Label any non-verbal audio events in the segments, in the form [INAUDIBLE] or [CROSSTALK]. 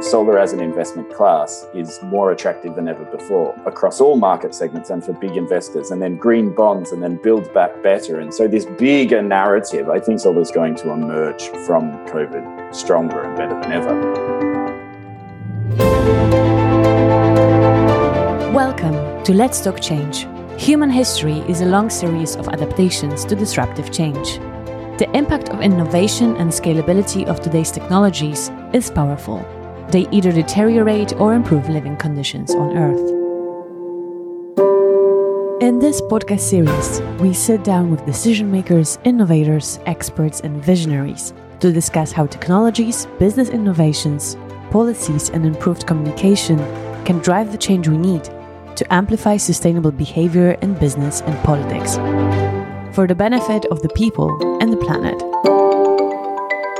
solar as an investment class is more attractive than ever before across all market segments and for big investors, and then green bonds, and then build back better. And so, this bigger narrative, I think solar is going to emerge from COVID stronger and better than ever. Welcome to Let's Talk Change. Human history is a long series of adaptations to disruptive change. The impact of innovation and scalability of today's technologies is powerful. They either deteriorate or improve living conditions on Earth. In this podcast series, we sit down with decision makers, innovators, experts, and visionaries to discuss how technologies, business innovations, policies, and improved communication can drive the change we need to amplify sustainable behavior in business and politics for the benefit of the people and the planet.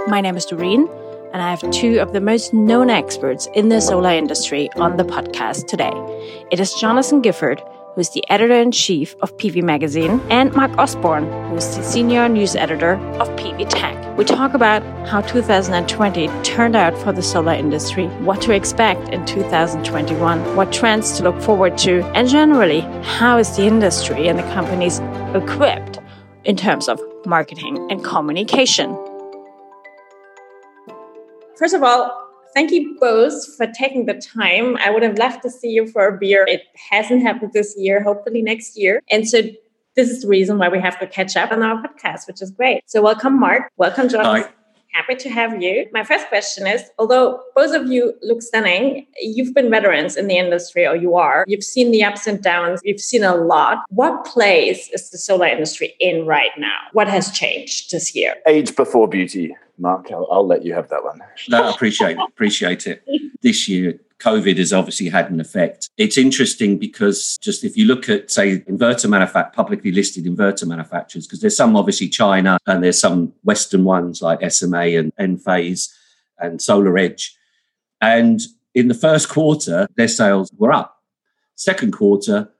My name is Doreen, and I have two of the most known experts in the solar industry on the podcast today. It is Jonathan Gifford, who's the editor in chief of PV Magazine, and Mark Osborne, who's the senior news editor of PV Tech. We talk about how 2020 turned out for the solar industry, what to expect in 2021, what trends to look forward to, and generally, how is the industry and the companies equipped in terms of marketing and communication. First of all, thank you both for taking the time. I would have loved to see you for a beer. It hasn't happened this year, hopefully next year. And so this is the reason why we have to catch up on our podcast, which is great. So welcome, Mark. Welcome, John. Hi. Happy to have you. My first question is although both of you look stunning, you've been veterans in the industry, or you are. You've seen the ups and downs, you've seen a lot. What place is the solar industry in right now? What has changed this year? Age before beauty. Mark, I'll, I'll let you have that one. No, I appreciate appreciate it. [LAUGHS] This year, COVID has obviously had an effect. It's interesting because just if you look at, say, inverter manufact publicly listed inverter manufacturers, because there's some obviously China and there's some Western ones like SMA and Enphase and Solar Edge. And in the first quarter, their sales were up. Second quarter,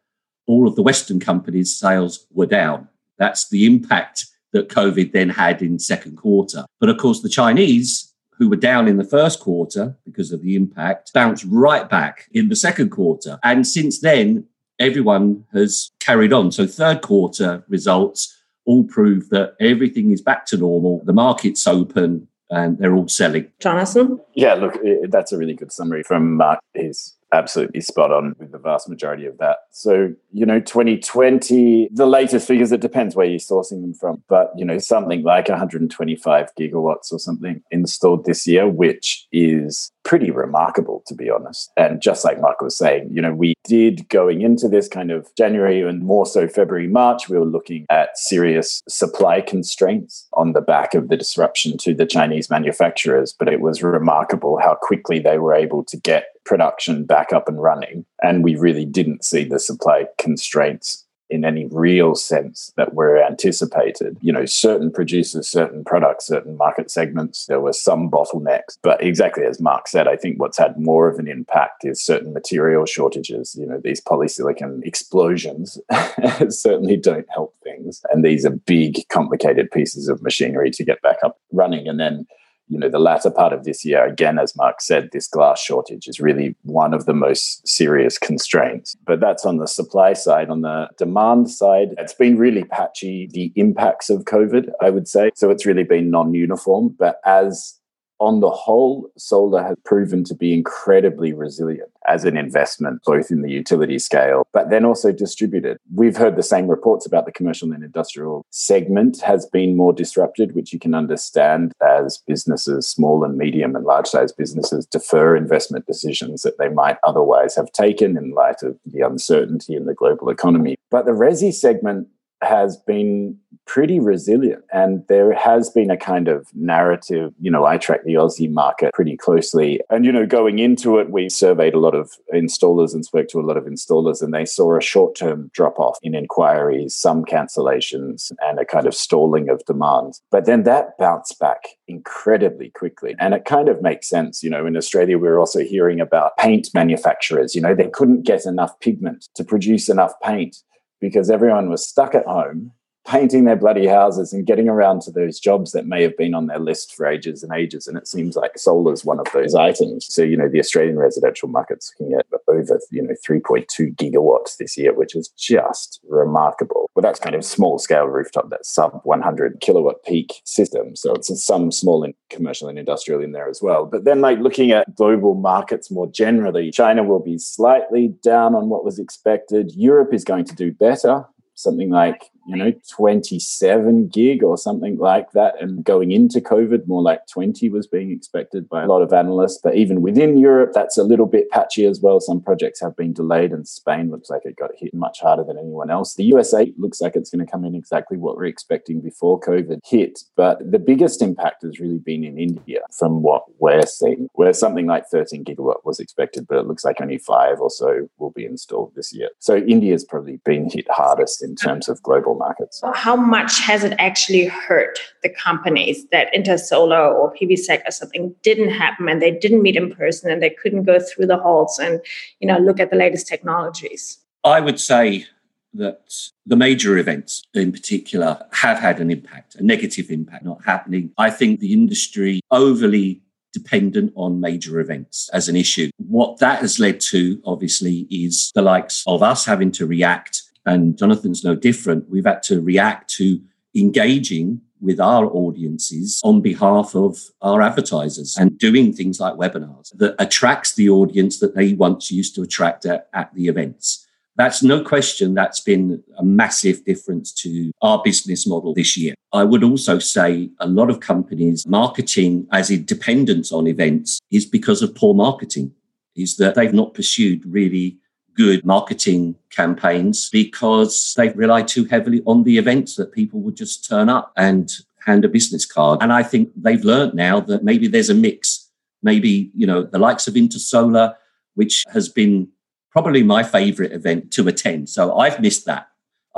all of the Western companies' sales were down. That's the impact that COVID then had in second quarter. But of course, the Chinese who were down in the first quarter because of the impact, bounced right back in the second quarter. And since then, everyone has carried on. So, third quarter results all prove that everything is back to normal. The market's open and they're all selling. Jonathan? Yeah, look, that's a really good summary from uh, Mark. He's absolutely spot on with the vast majority of that. So, you know, 2020, the latest figures, it depends where you're sourcing them from, but, you know, something like 125 gigawatts or something installed this year, which is pretty remarkable, to be honest. And just like Mark was saying, you know, we did going into this kind of January and more so February, March, we were looking at serious supply constraints on the back of the disruption to the Chinese manufacturers. But it was remarkable how quickly they were able to get production back up and running. And we really didn't see the supply constraints in any real sense that were anticipated. You know, certain producers, certain products, certain market segments, there were some bottlenecks. But exactly as Mark said, I think what's had more of an impact is certain material shortages. You know, these polysilicon explosions [LAUGHS] certainly don't help things. And these are big, complicated pieces of machinery to get back up running. And then you know, the latter part of this year, again, as Mark said, this glass shortage is really one of the most serious constraints. But that's on the supply side. On the demand side, it's been really patchy, the impacts of COVID, I would say. So it's really been non uniform. But as on the whole, solar has proven to be incredibly resilient as an investment, both in the utility scale, but then also distributed. We've heard the same reports about the commercial and industrial segment has been more disrupted, which you can understand as businesses, small and medium and large size businesses, defer investment decisions that they might otherwise have taken in light of the uncertainty in the global economy. But the resi segment has been pretty resilient. And there has been a kind of narrative, you know, I track the Aussie market pretty closely. And, you know, going into it, we surveyed a lot of installers and spoke to a lot of installers, and they saw a short term drop off in inquiries, some cancellations, and a kind of stalling of demand. But then that bounced back incredibly quickly. And it kind of makes sense. You know, in Australia, we we're also hearing about paint manufacturers, you know, they couldn't get enough pigment to produce enough paint because everyone was stuck at home painting their bloody houses and getting around to those jobs that may have been on their list for ages and ages. And it seems like solar is one of those items. So, you know, the Australian residential market's looking at over, you know, 3.2 gigawatts this year, which is just remarkable. Well, that's kind of small scale rooftop, that sub 100 kilowatt peak system. So it's some small and commercial and industrial in there as well. But then, like looking at global markets more generally, China will be slightly down on what was expected. Europe is going to do better something like you know 27 gig or something like that. And going into covid more like 20 was being expected by a lot of analysts. But even within europe that's a little bit patchy as well. Some projects have been delayed and spain looks like it got hit much harder than anyone else. The usa looks like it's going to come in exactly what we're expecting before covid hit. But the biggest impact has really been in india from what we're seeing where something like 13 gigawatt was expected but it looks like only five or so will be installed this year. So india's probably been hit hardest in terms of global markets. How much has it actually hurt the companies that Intersolar or PVSec or something didn't happen and they didn't meet in person and they couldn't go through the halls and you know look at the latest technologies? I would say that the major events in particular have had an impact, a negative impact not happening. I think the industry overly dependent on major events as an issue. What that has led to, obviously, is the likes of us having to react and Jonathan's no different. We've had to react to engaging with our audiences on behalf of our advertisers and doing things like webinars that attracts the audience that they once used to attract at, at the events. That's no question that's been a massive difference to our business model this year. I would also say a lot of companies marketing as a dependence on events is because of poor marketing, is that they've not pursued really good marketing campaigns because they rely too heavily on the events that people would just turn up and hand a business card. And I think they've learned now that maybe there's a mix. Maybe, you know, the likes of Intersolar, which has been probably my favorite event to attend. So I've missed that.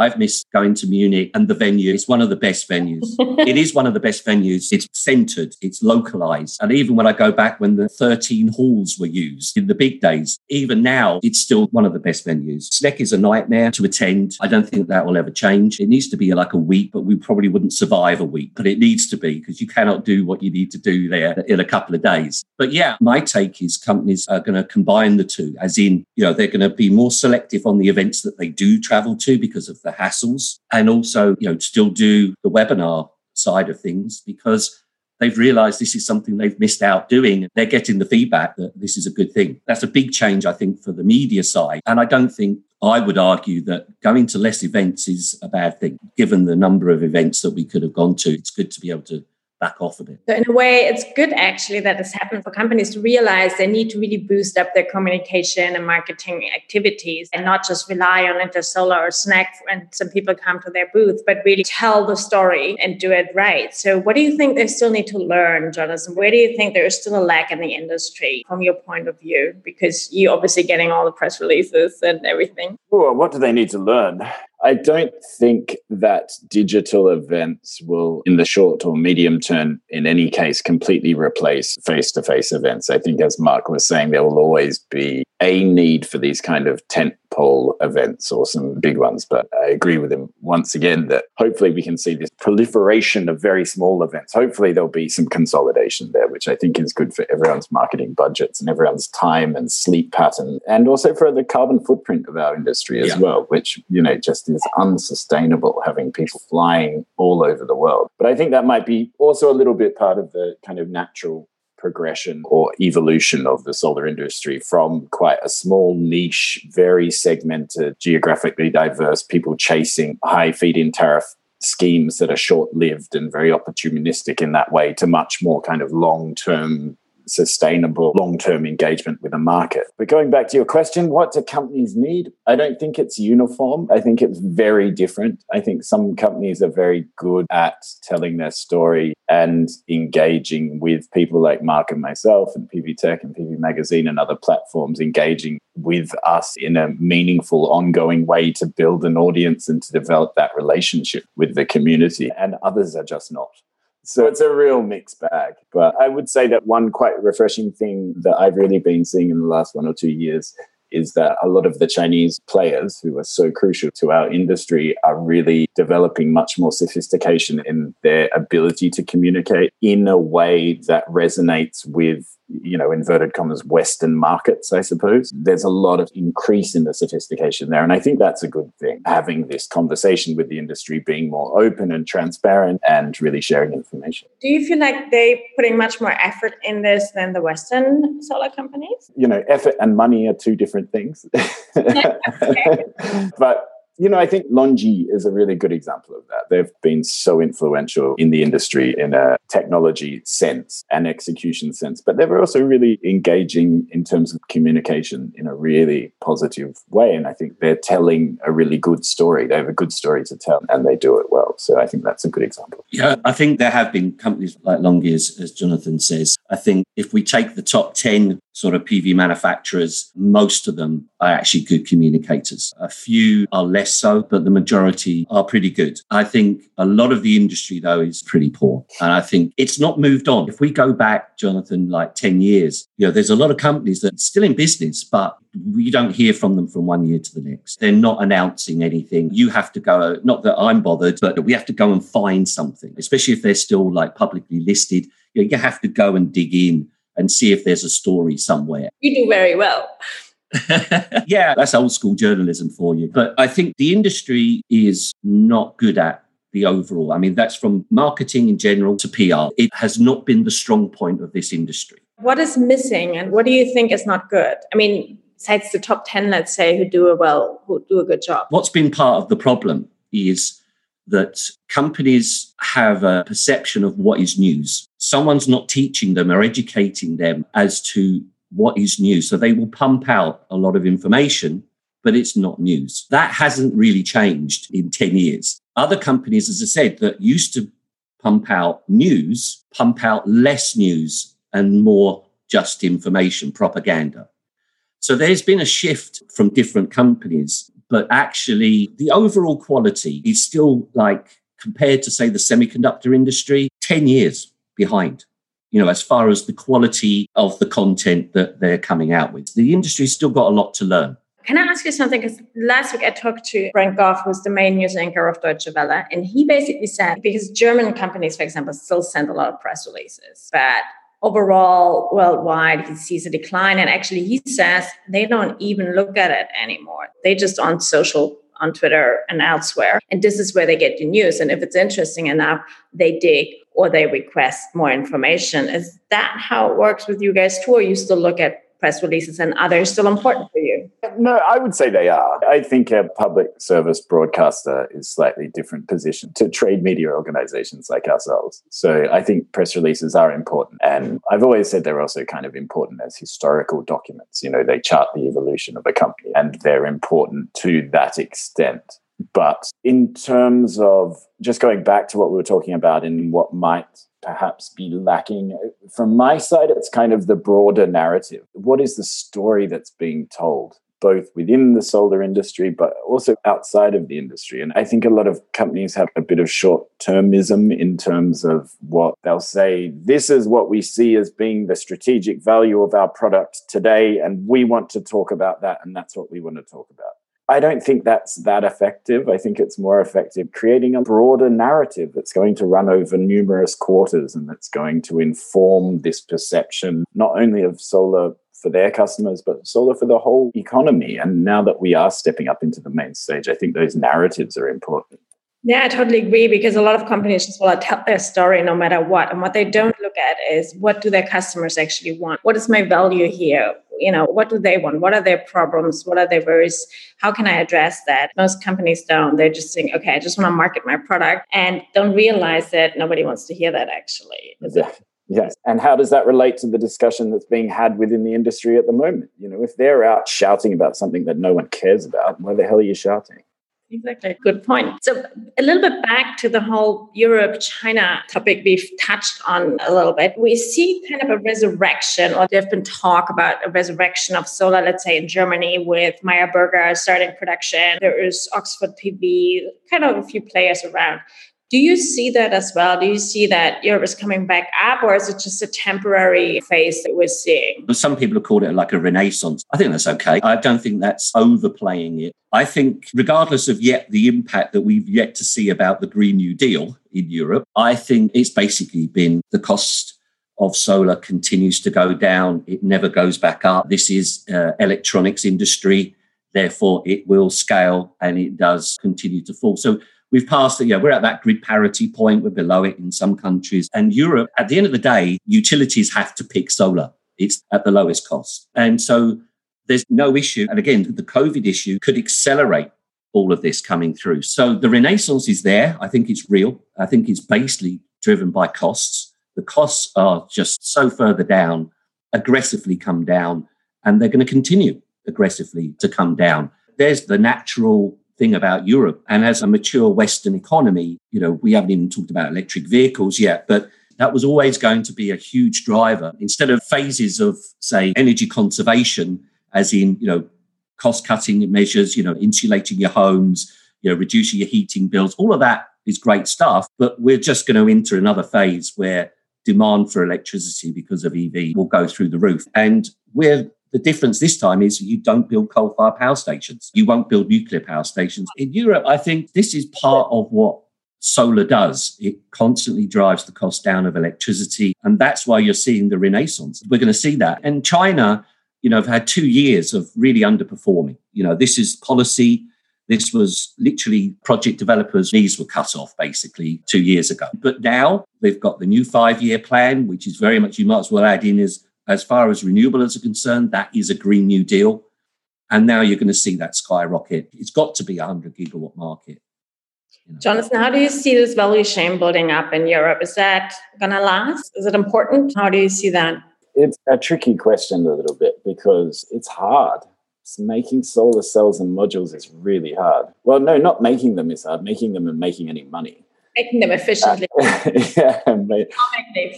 I've missed going to Munich and the venue. It's one of the best venues. [LAUGHS] it is one of the best venues. It's centered, it's localized. And even when I go back when the 13 halls were used in the big days, even now, it's still one of the best venues. SNEC is a nightmare to attend. I don't think that will ever change. It needs to be like a week, but we probably wouldn't survive a week. But it needs to be because you cannot do what you need to do there in a couple of days. But yeah, my take is companies are going to combine the two, as in, you know, they're going to be more selective on the events that they do travel to because of the hassles and also, you know, still do the webinar side of things because they've realized this is something they've missed out doing. And they're getting the feedback that this is a good thing. That's a big change, I think, for the media side. And I don't think I would argue that going to less events is a bad thing, given the number of events that we could have gone to. It's good to be able to back off a bit. So in a way, it's good actually that it's happened for companies to realize they need to really boost up their communication and marketing activities and not just rely on Intersolar or SNEC and some people come to their booth, but really tell the story and do it right. So what do you think they still need to learn, Jonathan? Where do you think there is still a lack in the industry from your point of view? Because you're obviously getting all the press releases and everything. Well, what do they need to learn? I don't think that digital events will, in the short or medium term, in any case, completely replace face to face events. I think, as Mark was saying, there will always be a need for these kind of tent pole events or some big ones. But I agree with him once again that hopefully we can see this proliferation of very small events. Hopefully there'll be some consolidation there, which I think is good for everyone's marketing budgets and everyone's time and sleep pattern, and also for the carbon footprint of our industry as yeah. well, which you know just is unsustainable having people flying all over the world. But I think that might be also a little bit part of the kind of natural progression or evolution of the solar industry from quite a small niche, very segmented, geographically diverse people chasing high feed in tariff schemes that are short lived and very opportunistic in that way to much more kind of long term sustainable long term engagement with a market. But going back to your question, what do companies need? I don't think it's uniform. I think it's very different. I think some companies are very good at telling their story and engaging with people like Mark and myself and PV Tech and PV Magazine and other platforms, engaging with us in a meaningful, ongoing way to build an audience and to develop that relationship with the community. And others are just not. So it's a real mixed bag. But I would say that one quite refreshing thing that I've really been seeing in the last one or two years is that a lot of the Chinese players who are so crucial to our industry are really developing much more sophistication in their ability to communicate in a way that resonates with you know, inverted commas, Western markets, I suppose. There's a lot of increase in the sophistication there. And I think that's a good thing, having this conversation with the industry, being more open and transparent and really sharing information. Do you feel like they're putting much more effort in this than the Western solar companies? You know, effort and money are two different things. [LAUGHS] [LAUGHS] but you know, I think LONGi is a really good example of that. They've been so influential in the industry in a technology sense and execution sense, but they're also really engaging in terms of communication in a really positive way. And I think they're telling a really good story. They have a good story to tell and they do it well. So I think that's a good example. Yeah, I think there have been companies like LONGi, as, as Jonathan says. I think if we take the top 10 sort of PV manufacturers, most of them are actually good communicators. A few are less so, but the majority are pretty good. I think a lot of the industry, though, is pretty poor. And I think it's not moved on. If we go back, Jonathan, like 10 years, you know, there's a lot of companies that are still in business, but we don't hear from them from one year to the next. They're not announcing anything. You have to go, not that I'm bothered, but we have to go and find something, especially if they're still like publicly listed. You, know, you have to go and dig in and see if there's a story somewhere. You do very well. [LAUGHS] yeah, that's old school journalism for you. But I think the industry is not good at the overall. I mean, that's from marketing in general to PR. It has not been the strong point of this industry. What is missing and what do you think is not good? I mean, besides the top 10, let's say, who do a well, who do a good job. What's been part of the problem is that companies have a perception of what is news. Someone's not teaching them or educating them as to what is news. So they will pump out a lot of information, but it's not news. That hasn't really changed in 10 years. Other companies, as I said, that used to pump out news, pump out less news and more just information, propaganda. So there's been a shift from different companies but actually the overall quality is still like compared to say the semiconductor industry 10 years behind you know as far as the quality of the content that they're coming out with. The industry's still got a lot to learn. Can I ask you something? Because last week I talked to Brent Goff, who's the main news anchor of Deutsche Welle, and he basically said because German companies, for example, still send a lot of press releases, but overall worldwide he sees a decline. And actually he says they don't even look at it anymore. They just on social on twitter and elsewhere. And this is where they get the news. And if it's interesting enough they dig or they request more information is that how it works with you guys too or you still look at press releases and others still important for you? No, I would say they are. I think a public service broadcaster is slightly different position to trade media organizations like ourselves. So I think press releases are important. And I've always said they're also kind of important as historical documents. You know, they chart the evolution of a company and they're important to that extent. But in terms of just going back to what we were talking about and what might perhaps be lacking. From my side, it's kind of the broader narrative. What is the story that's being told? Both within the solar industry, but also outside of the industry. And I think a lot of companies have a bit of short termism in terms of what they'll say. This is what we see as being the strategic value of our product today. And we want to talk about that. And that's what we want to talk about. I don't think that's that effective. I think it's more effective creating a broader narrative that's going to run over numerous quarters and that's going to inform this perception, not only of solar for their customers, but solar for the whole economy. And now that we are stepping up into the main stage, I think those narratives are important. Yeah, I totally agree because a lot of companies just want to tell their story no matter what. And what they don't look at is what do their customers actually want? What is my value here? You know, what do they want? What are their problems? What are their worries? How can I address that? Most companies don't. They're just saying, okay, I just want to market my product and don't realize that nobody wants to hear that actually. Yeah. Yes. And how does that relate to the discussion that's being had within the industry at the moment? You know, if they're out shouting about something that no one cares about, why the hell are you shouting? Exactly. Good point. So, a little bit back to the whole Europe China topic we've touched on a little bit. We see kind of a resurrection, or there's been talk about a resurrection of solar, let's say in Germany with Meyer Burger starting production. There is Oxford PV, kind of a few players around. Do you see that as well? Do you see that Europe is coming back up, or is it just a temporary phase that we're seeing? Some people have called it like a renaissance. I think that's okay. I don't think that's overplaying it. I think, regardless of yet the impact that we've yet to see about the Green New Deal in Europe, I think it's basically been the cost of solar continues to go down. It never goes back up. This is uh, electronics industry. Therefore, it will scale and it does continue to fall. So we've passed it. Yeah, we're at that grid parity point. We're below it in some countries. And Europe, at the end of the day, utilities have to pick solar. It's at the lowest cost. And so there's no issue. And again, the COVID issue could accelerate all of this coming through. So the renaissance is there. I think it's real. I think it's basically driven by costs. The costs are just so further down, aggressively come down, and they're going to continue aggressively to come down. There's the natural thing about Europe. And as a mature Western economy, you know, we haven't even talked about electric vehicles yet, but that was always going to be a huge driver. Instead of phases of, say, energy conservation, as in, you know, cost cutting measures, you know, insulating your homes, you know, reducing your heating bills, all of that is great stuff. But we're just going to enter another phase where demand for electricity because of EV will go through the roof. And we're the difference this time is you don't build coal fired power stations. You won't build nuclear power stations. In Europe, I think this is part of what solar does. It constantly drives the cost down of electricity. And that's why you're seeing the renaissance. We're going to see that. And China, you know, have had two years of really underperforming. You know, this is policy. This was literally project developers' knees were cut off basically two years ago. But now they've got the new five year plan, which is very much, you might as well add in as as far as renewables are concerned, that is a Green New Deal. And now you're going to see that skyrocket. It's got to be a 100 gigawatt market. You know. Jonathan, how do you see this value chain building up in Europe? Is that going to last? Is it important? How do you see that? It's a tricky question a little bit because it's hard. making solar cells and modules is really hard. Well, no, not making them is hard. Making them and making any money making them efficiently. [LAUGHS] yeah,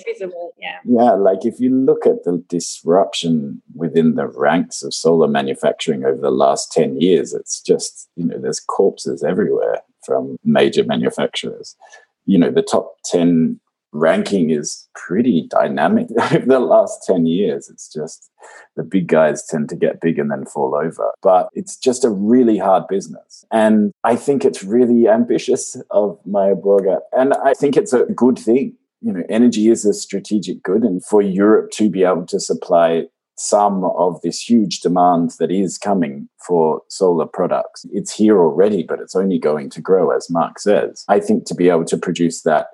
feasible. Yeah. Yeah, like if you look at the disruption within the ranks of solar manufacturing over the last 10 years, it's just, you know, there's corpses everywhere from major manufacturers. You know, the top 10 ranking is pretty dynamic [LAUGHS] over the last 10 years. It's just the big guys tend to get big and then fall over. But it's just a really hard business. And I think it's really ambitious of Meyer Burger. And I think it's a good thing. You know, energy is a strategic good. And for Europe to be able to supply some of this huge demand that is coming for solar products. It's here already, but it's only going to grow, as Mark says. I think to be able to produce that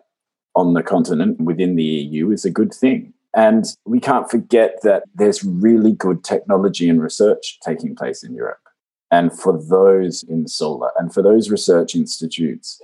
on the continent within the EU is a good thing. And we can't forget that there's really good technology and research taking place in Europe. And for those in solar and for those research institutes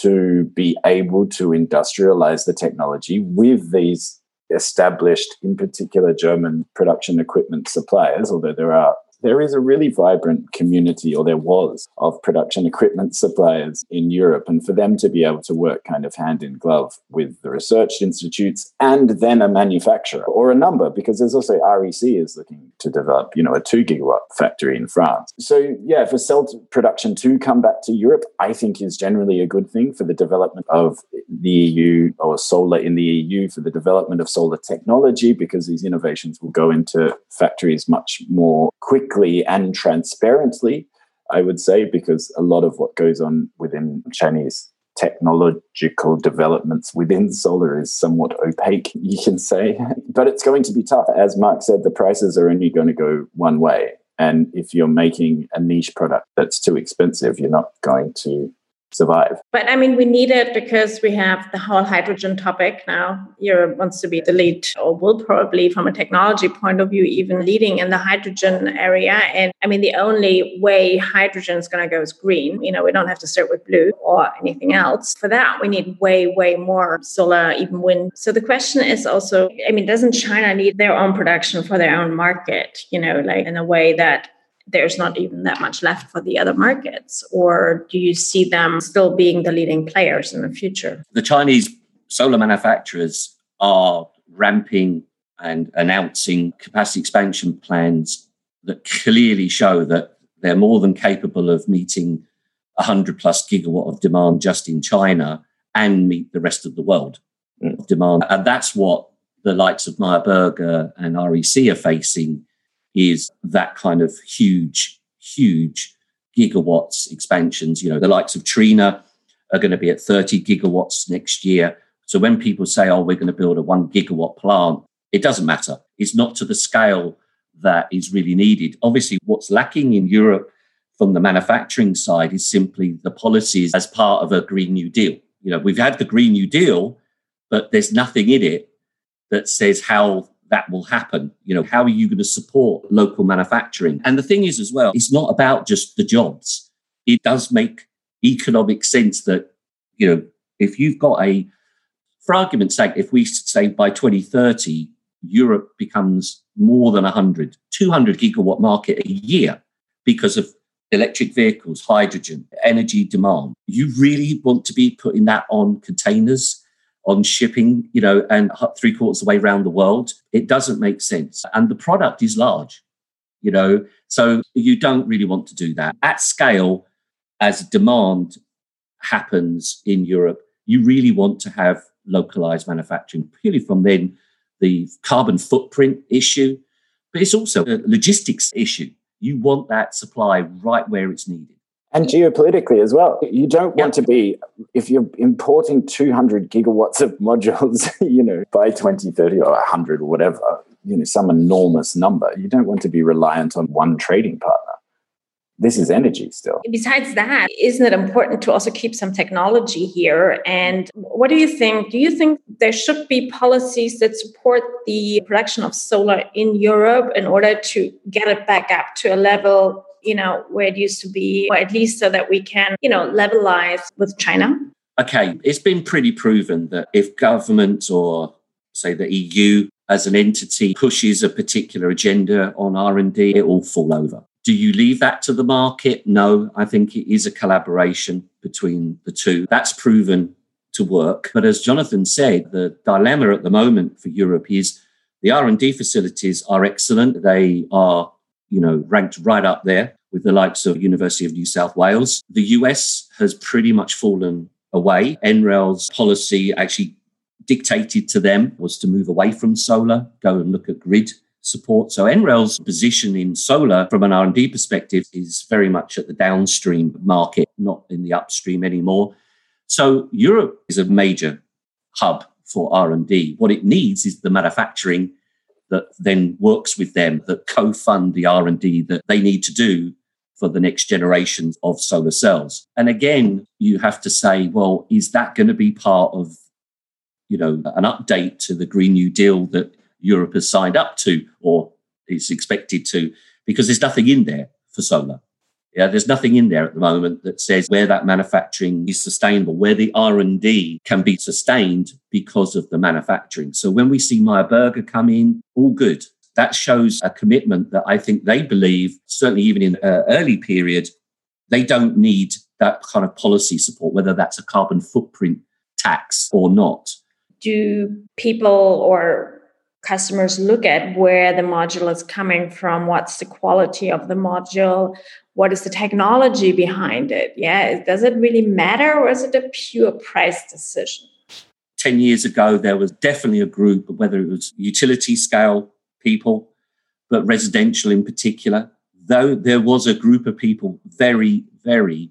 to be able to industrialize the technology with these established, in particular, German production equipment suppliers, although there are there is a really vibrant community, or there was, of production equipment suppliers in Europe. And for them to be able to work kind of hand in glove with the research institutes and then a manufacturer or a number, because there's also REC is looking to develop, you know, a two gigawatt factory in France. So, yeah, for cell production to come back to Europe, I think is generally a good thing for the development of the EU or solar in the EU, for the development of solar technology, because these innovations will go into factories much more quickly and transparently, I would say, because a lot of what goes on within Chinese technological developments within solar is somewhat opaque, you can say. [LAUGHS] But it's going to be tough. As Mark said, the prices are only going to go one way. And if you're making a niche product that's too expensive, you're not going to survive. But I mean, we need it because we have the whole hydrogen topic now. Europe wants to be the lead, or will probably, from a technology point of view, even leading in the hydrogen area. And I mean, the only way hydrogen is going to go is green. You know, we don't have to start with blue or anything else. For that, we need way, way more solar, even wind. So the question is also, I mean, doesn't China need their own production for their own market? You know, like in a way that there's not even that much left for the other markets? Or do you see them still being the leading players in the future? The Chinese solar manufacturers are ramping and announcing capacity expansion plans that clearly show that they're more than capable of meeting 100 plus gigawatt of demand just in China and meet the rest of the world mm. demand. And that's what the likes of Meyer Burger and REC are facing is that kind of huge, huge gigawatts expansions. You know, the likes of Trina are going to be at 30 gigawatts next year. So when people say, oh, we're going to build a one gigawatt plant, it doesn't matter. It's not to the scale that is really needed. Obviously, what's lacking in Europe from the manufacturing side is simply the policies as part of a Green New Deal. You know, we've had the Green New Deal, but there's nothing in it that says how that will happen. You know, how are you going to support local manufacturing? And the thing is, as well, it's not about just the jobs. It does make economic sense that, you know, if you've got a, for argument's sake, if we say by 2030, Europe becomes more than 100, 200 gigawatt market a year because of electric vehicles, hydrogen, energy demand. You really want to be putting that on containers, on shipping, you know, and three quarters of the way around the world. It doesn't make sense. And the product is large, you know, so you don't really want to do that. At scale, as demand happens in Europe, you really want to have localized manufacturing, purely from then the carbon footprint issue, but it's also a logistics issue. You want that supply right where it's needed. And geopolitically as well. You don't want to be, if you're importing 200 gigawatts of modules, [LAUGHS] you know, by 2030 or 100 or whatever, you know, some enormous number, you don't want to be reliant on one trading partner this is energy still. Besides that, isn't it important to also keep some technology here? And what do you think? Do you think there should be policies that support the production of solar in Europe in order to get it back up to a level, you know, where it used to be, or at least so that we can, you know, levelize with China? Okay, it's been pretty proven that if governments or say the EU as an entity pushes a particular agenda on R&D, it will fall over. Do you leave that to the market? No, I think it is a collaboration between the two. That's proven to work. But as Jonathan said, the dilemma at the moment for Europe is the R&D facilities are excellent. They are, you know, ranked right up there with the likes of University of New South Wales. The US has pretty much fallen away. NREL's policy actually dictated to them was to move away from solar, go and look at grid support. So NREL's position in solar from an R&D perspective is very much at the downstream market, not in the upstream anymore. So Europe is a major hub for R&D. What it needs is the manufacturing that then works with them that co-fund the R&D that they need to do for the next generation of solar cells. And again, you have to say, well, is that going to be part of you know an update to the Green New Deal that Europe has signed up to or is expected to, because there's nothing in there for solar. Yeah, there's nothing in there at the moment that says where that manufacturing is sustainable, where the R&D can be sustained because of the manufacturing. So when we see Meyer Burger come in, all good. That shows a commitment that I think they believe, certainly even in an early period, they don't need that kind of policy support, whether that's a carbon footprint tax or not. Do people or customers look at where the module is coming from, what's the quality of the module, what is the technology behind it? Yeah, does it really matter or is it a pure price decision? 10 years ago, there was definitely a group, whether it was utility scale people, but residential in particular, though there was a group of people very, very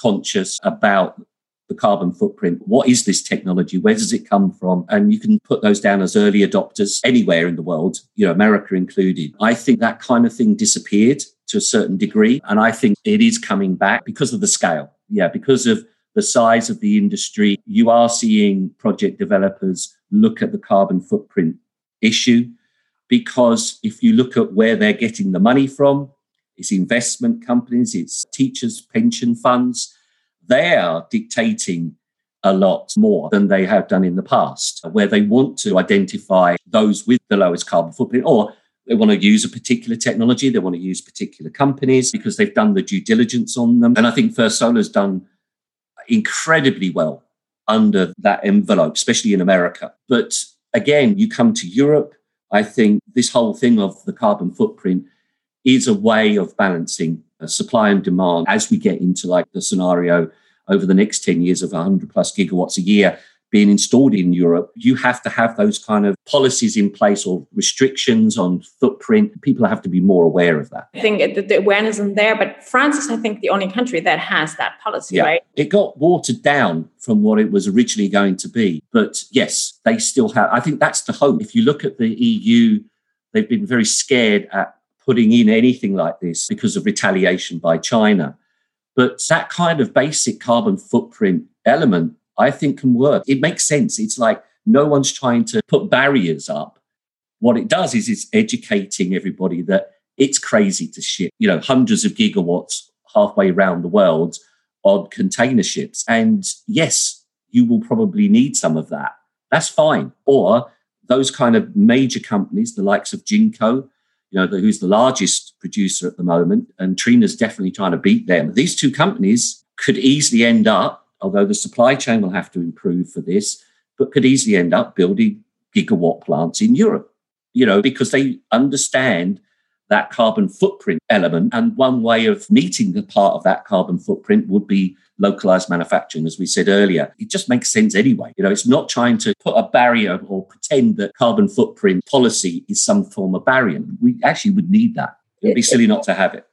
conscious about the carbon footprint. What is this technology? Where does it come from? And you can put those down as early adopters anywhere in the world, you know, America included. I think that kind of thing disappeared to a certain degree. And I think it is coming back because of the scale. Yeah, because of the size of the industry. You are seeing project developers look at the carbon footprint issue because if you look at where they're getting the money from, it's investment companies, it's teachers' pension funds they are dictating a lot more than they have done in the past, where they want to identify those with the lowest carbon footprint or they want to use a particular technology, they want to use particular companies because they've done the due diligence on them. And I think First Solar's done incredibly well under that envelope, especially in America. But again, you come to Europe, I think this whole thing of the carbon footprint is a way of balancing uh, supply and demand as we get into like the scenario over the next 10 years of 100 plus gigawatts a year being installed in Europe, you have to have those kind of policies in place or restrictions on footprint. People have to be more aware of that. I think the awareness isn't there, but France is, I think, the only country that has that policy, yeah. right? It got watered down from what it was originally going to be. But yes, they still have, I think that's the hope. If you look at the EU, they've been very scared at putting in anything like this because of retaliation by China. But that kind of basic carbon footprint element I think can work. It makes sense. It's like no one's trying to put barriers up. What it does is it's educating everybody that it's crazy to ship, you know, hundreds of gigawatts halfway around the world on container ships. And yes, you will probably need some of that. That's fine. Or those kind of major companies, the likes of Jinko, you know, who's the largest producer at the moment, and Trina's definitely trying to beat them. These two companies could easily end up although the supply chain will have to improve for this, but could easily end up building gigawatt plants in Europe, you know, because they understand that carbon footprint element. And one way of meeting the part of that carbon footprint would be localized manufacturing, as we said earlier. It just makes sense anyway. You know, it's not trying to put a barrier or pretend that carbon footprint policy is some form of barrier. We actually would need that. It would be silly not to have it.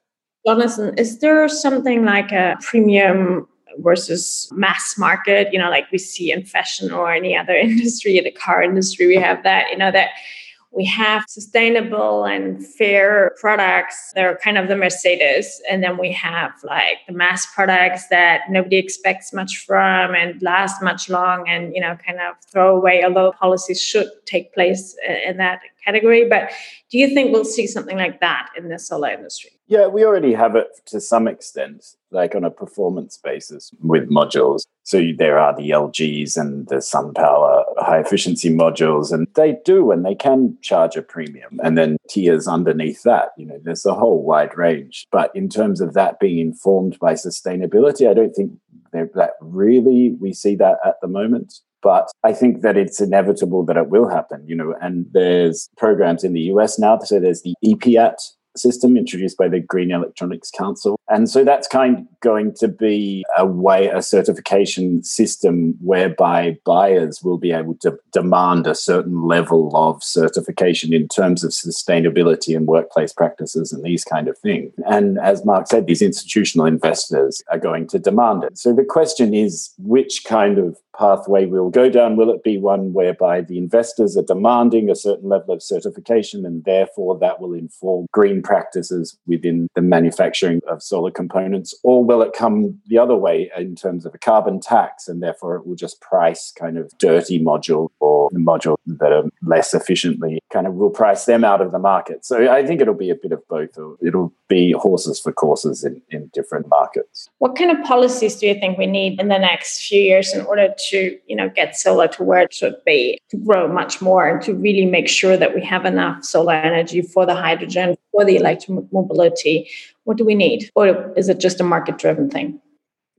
Jonathan, is there something like a premium versus mass market you know like we see in fashion or any other [LAUGHS] industry in the car industry we have that you know that we have sustainable and fair products that are kind of the mercedes. And then we have like the mass products that nobody expects much from and last much long and you know kind of throw away although policies should take place in that category. But do you think we'll see something like that in the solar industry? Yeah, we already have it to some extent, like on a performance basis with modules. So there are the LGs and the SunPower high efficiency modules, and they do and they can charge a premium. And then tiers underneath that, you know, there's a whole wide range. But in terms of that being informed by sustainability, I don't think that really we see that at the moment but I think that it's inevitable that it will happen, you know, and there's programs in the US now. So there's the EPAT system introduced by the Green Electronics Council. And so that's kind of going to be a way, a certification system whereby buyers will be able to demand a certain level of certification in terms of sustainability and workplace practices and these kind of things. And as Mark said, these institutional investors are going to demand it. So the question is which kind of pathway we'll go down? Will it be one whereby the investors are demanding a certain level of certification and therefore that will inform green practices within the manufacturing of solar components? Or will it come the other way in terms of a carbon tax and therefore it will just price kind of dirty module or module that are less efficiently kind of will price them out of the market? So I think it'll be a bit of both. It'll be horses for courses in, in different markets. What kind of policies do you think we need in the next few years in order to, you know, get solar to where it should be, to grow much more and to really make sure that we have enough solar energy for the hydrogen, for the electric mobility? What do we need? Or is it just a market driven thing?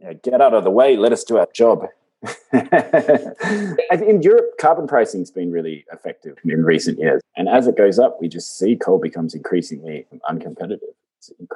Yeah, get out of the way. Let us do our job. [LAUGHS] in Europe, carbon pricing has been really effective in recent years. And as it goes up, we just see coal becomes increasingly uncompetitive.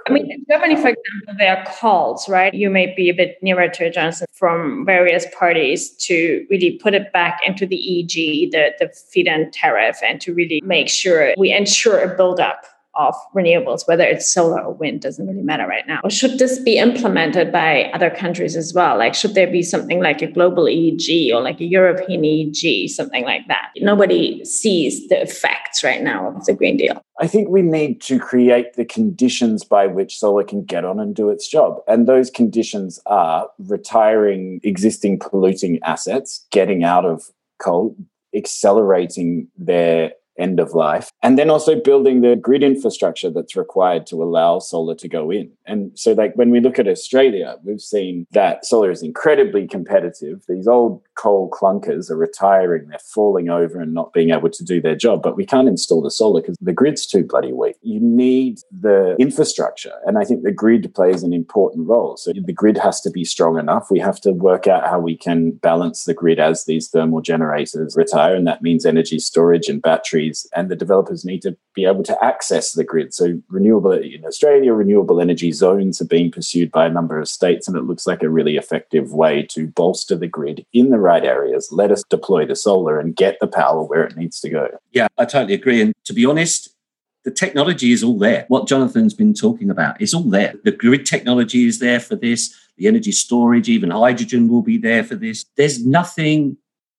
I mean, in Germany, for example, there are calls, right? You may be a bit nearer to Jonathan from various parties to really put it back into the EEG, the, the feed-in tariff, and to really make sure we ensure a build-up of renewables, whether it's solar or wind, doesn't really matter right now. Or should this be implemented by other countries as well? Like, should there be something like a global EEG or like a European EEG, something like that? Nobody sees the effects right now of the Green Deal. I think we need to create the conditions by which solar can get on and do its job. And those conditions are retiring existing polluting assets, getting out of coal, accelerating their end of life. And then also building the grid infrastructure that's required to allow solar to go in. And so, like, when we look at Australia, we've seen that solar is incredibly competitive. These old coal clunkers are retiring, they're falling over and not being able to do their job, but we can't install the solar because the grid's too bloody weak. You need the infrastructure. And I think the grid plays an important role. So the grid has to be strong enough. We have to work out how we can balance the grid as these thermal generators retire. And that means energy storage and batteries. And the developers need to be able to access the grid. So renewable in Australia, renewable energy zones are being pursued by a number of states. And it looks like a really effective way to bolster the grid in the right areas. Let us deploy the solar and get the power where it needs to go. Yeah, I totally agree. And to be honest, the technology is all there. What Jonathan's been talking about, it's all there. The grid technology is there for this, the energy storage, even hydrogen will be there for this. There's nothing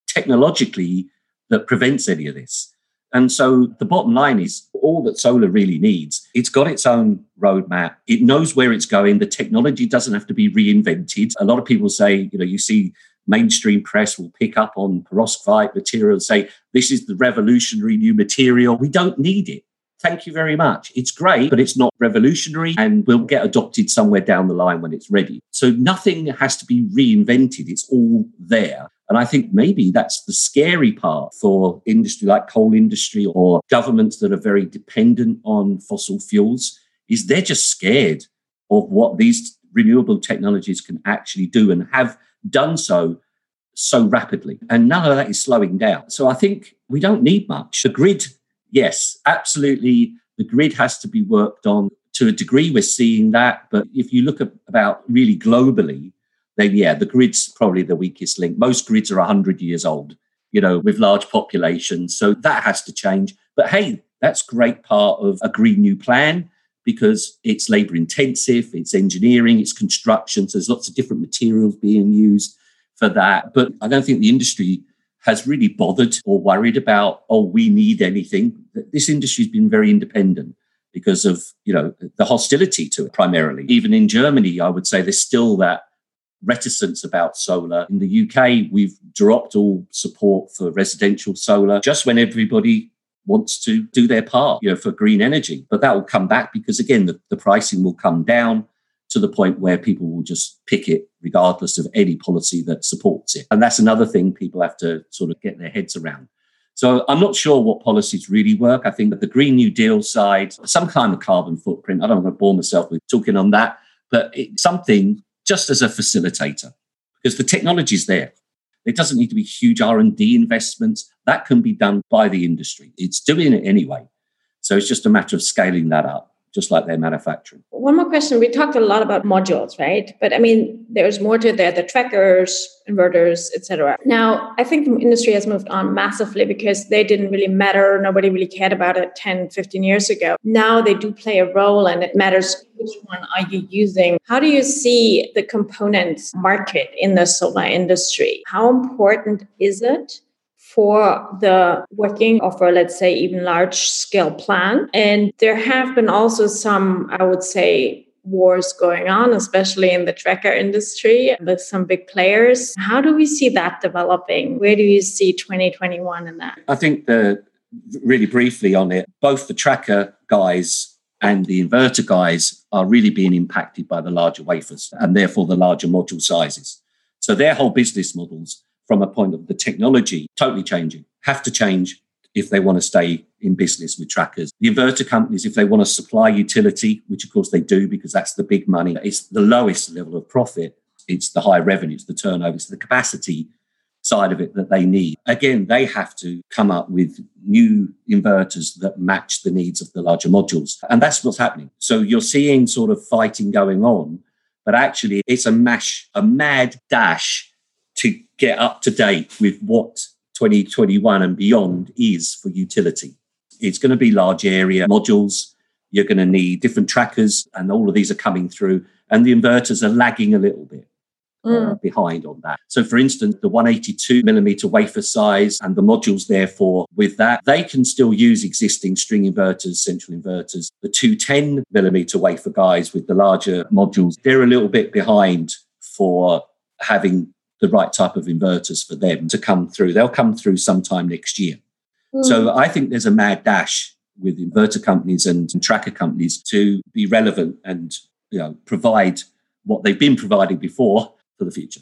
technologically that prevents any of this. And so the bottom line is all that solar really needs. It's got its own roadmap. It knows where it's going. The technology doesn't have to be reinvented. A lot of people say, you know, you see mainstream press will pick up on perovskite material and say, this is the revolutionary new material. We don't need it. Thank you very much. It's great, but it's not revolutionary and will get adopted somewhere down the line when it's ready. So nothing has to be reinvented. It's all there. And I think maybe that's the scary part for industry like coal industry or governments that are very dependent on fossil fuels is they're just scared of what these renewable technologies can actually do and have done so so rapidly. And none of that is slowing down. So I think we don't need much. The grid, yes, absolutely. The grid has to be worked on to a degree. We're seeing that. But if you look at, about really globally, then yeah, the grid's probably the weakest link. Most grids are 100 years old, you know, with large populations. So that has to change. But hey, that's great part of a Green New Plan because it's labor intensive, it's engineering, it's construction. So there's lots of different materials being used for that. But I don't think the industry has really bothered or worried about, oh, we need anything. This industry's been very independent because of, you know, the hostility to it primarily. Even in Germany, I would say there's still that reticence about solar. In the UK, we've dropped all support for residential solar just when everybody wants to do their part, you know, for green energy. But that will come back because again, the, the pricing will come down to the point where people will just pick it regardless of any policy that supports it. And that's another thing people have to sort of get their heads around. So I'm not sure what policies really work. I think that the Green New Deal side, some kind of carbon footprint, I don't want to bore myself with talking on that, but something just as a facilitator because the technology is there. It doesn't need to be huge R&D investments. That can be done by the industry. It's doing it anyway. So it's just a matter of scaling that up just like their manufacturing. One more question. We talked a lot about modules, right? But I mean, there's more to there, the trackers, inverters, etc. Now, I think the industry has moved on massively because they didn't really matter. Nobody really cared about it 10, 15 years ago. Now they do play a role and it matters which one are you using. How do you see the components market in the solar industry? How important is it? For the working of a, let's say, even large scale plan. And there have been also some, I would say, wars going on, especially in the tracker industry with some big players. How do we see that developing? Where do you see 2021 in that? I think the really briefly on it, both the tracker guys and the inverter guys are really being impacted by the larger wafers and therefore the larger module sizes. So their whole business models from a point of the technology totally changing, have to change if they want to stay in business with trackers. The inverter companies, if they want to supply utility, which of course they do because that's the big money, it's the lowest level of profit. It's the high revenues, the turnover, it's the capacity side of it that they need. Again, they have to come up with new inverters that match the needs of the larger modules. And that's what's happening. So you're seeing sort of fighting going on, but actually it's a mash, a mad dash to get up to date with what 2021 and beyond is for utility. It's going to be large area modules. You're going to need different trackers, and all of these are coming through. And the inverters are lagging a little bit. Uh, mm. behind on that. So, for instance, the 182 millimeter wafer size and the modules, therefore, with that, they can still use existing string inverters, central inverters. The 210 millimeter wafer guys with the larger modules, they're a little bit behind for having the right type of inverters for them to come through. They'll come through sometime next year. Mm. So I think there's a mad dash with inverter companies and, and tracker companies to be relevant and you know provide what they've been providing before for the future.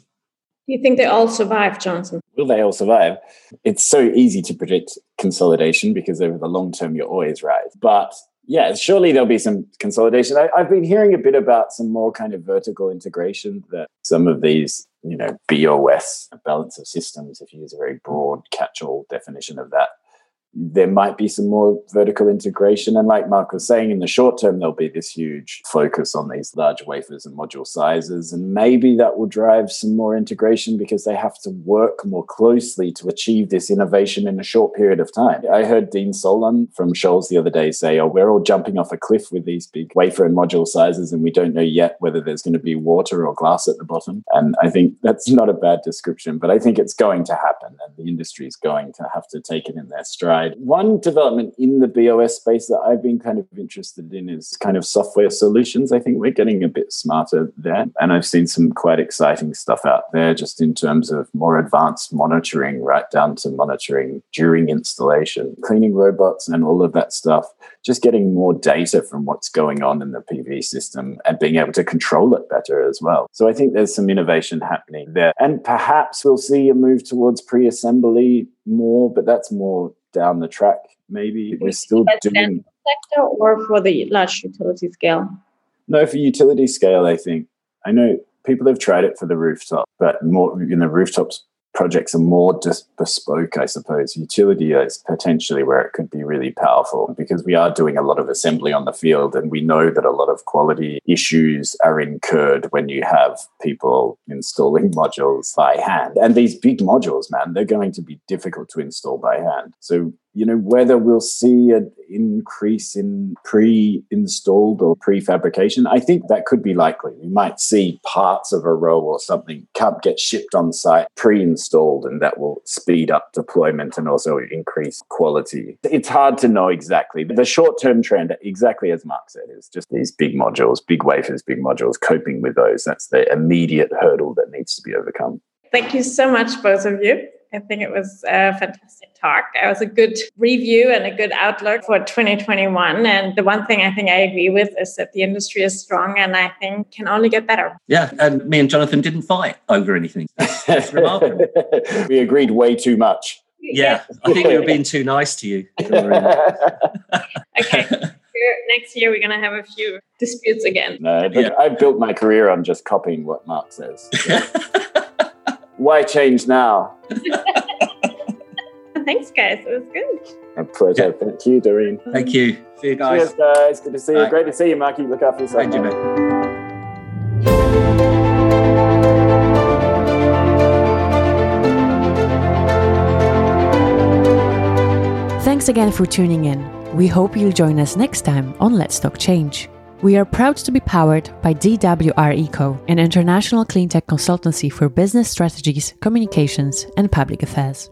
Do you think they all survive, Jonathan? Will they all survive? It's so easy to predict consolidation because over the long term, you're always right. But yeah, surely there'll be some consolidation. I, have been hearing a bit about some more kind of vertical integration that some of these, you know, BOS, a balance of systems, if you use a very broad catch all definition of that, there might be some more vertical integration. And like Mark was saying, in the short term, there'll be this huge focus on these large wafers and module sizes. And maybe that will drive some more integration because they have to work more closely to achieve this innovation in a short period of time. I heard Dean Solon from Shoals the other day say, Oh, we're all jumping off a cliff with these big wafer and module sizes, and we don't know yet whether there's going to be water or glass at the bottom. And I think that's not a bad description, but I think it's going to happen, and the industry is going to have to take it in their stride side. One development in the BOS space that I've been kind of interested in is kind of software solutions. I think we're getting a bit smarter there. And I've seen some quite exciting stuff out there just in terms of more advanced monitoring, right down to monitoring during installation, cleaning robots, and all of that stuff. Just getting more data from what's going on in the PV system and being able to control it better as well. So I think there's some innovation happening there. And perhaps we'll see a move towards pre assembly more, but that's more down the track. Maybe we're still doing sector or for the large utility scale. No, for utility scale, I think. I know people have tried it for the rooftop, but more in the rooftops projects are more just bespoke, I suppose. Utility is potentially where it could be really powerful because we are doing a lot of assembly on the field and we know that a lot of quality issues are incurred when you have people installing [LAUGHS] modules by hand. And these big modules, man, they're going to be difficult to install by hand. So you know whether we'll see an increase in pre-installed or prefabrication i think that could be likely. We might see parts of a row or something come get shipped on site pre-installed and that will speed up deployment and also increase quality. It's hard to know exactly the short-term trend exactly as mark said is just these big modules big wafers big modules coping with those. That's the immediate hurdle that needs to be overcome. Thank you so much both of you I think it was a fantastic talk. It was a good review and a good outlook for 2021. And the one thing I think I agree with is that the industry is strong and I think can only get better. Yeah. And me and Jonathan didn't fight over anything. That's remarkable. [LAUGHS] we agreed way too much. Yeah. I think we were being too nice to you. [LAUGHS] okay. Next year, we're going to have a few disputes again. No, yeah. I've built my career on just copying what Mark says. So. [LAUGHS] Why change now? [LAUGHS] Thanks, guys. It was good. A pleasure. Yeah. Thank you, Doreen. Thank you. See you guys. Cheers, guys. Good to see you. Great to see you, Marky. Look after yourself. Thank you, mate. Thanks again for tuning in. We hope you'll join us next time on Let's Talk Change. We are proud to be powered by DWR Eco, an international cleantech consultancy for business strategies, communications, and public affairs.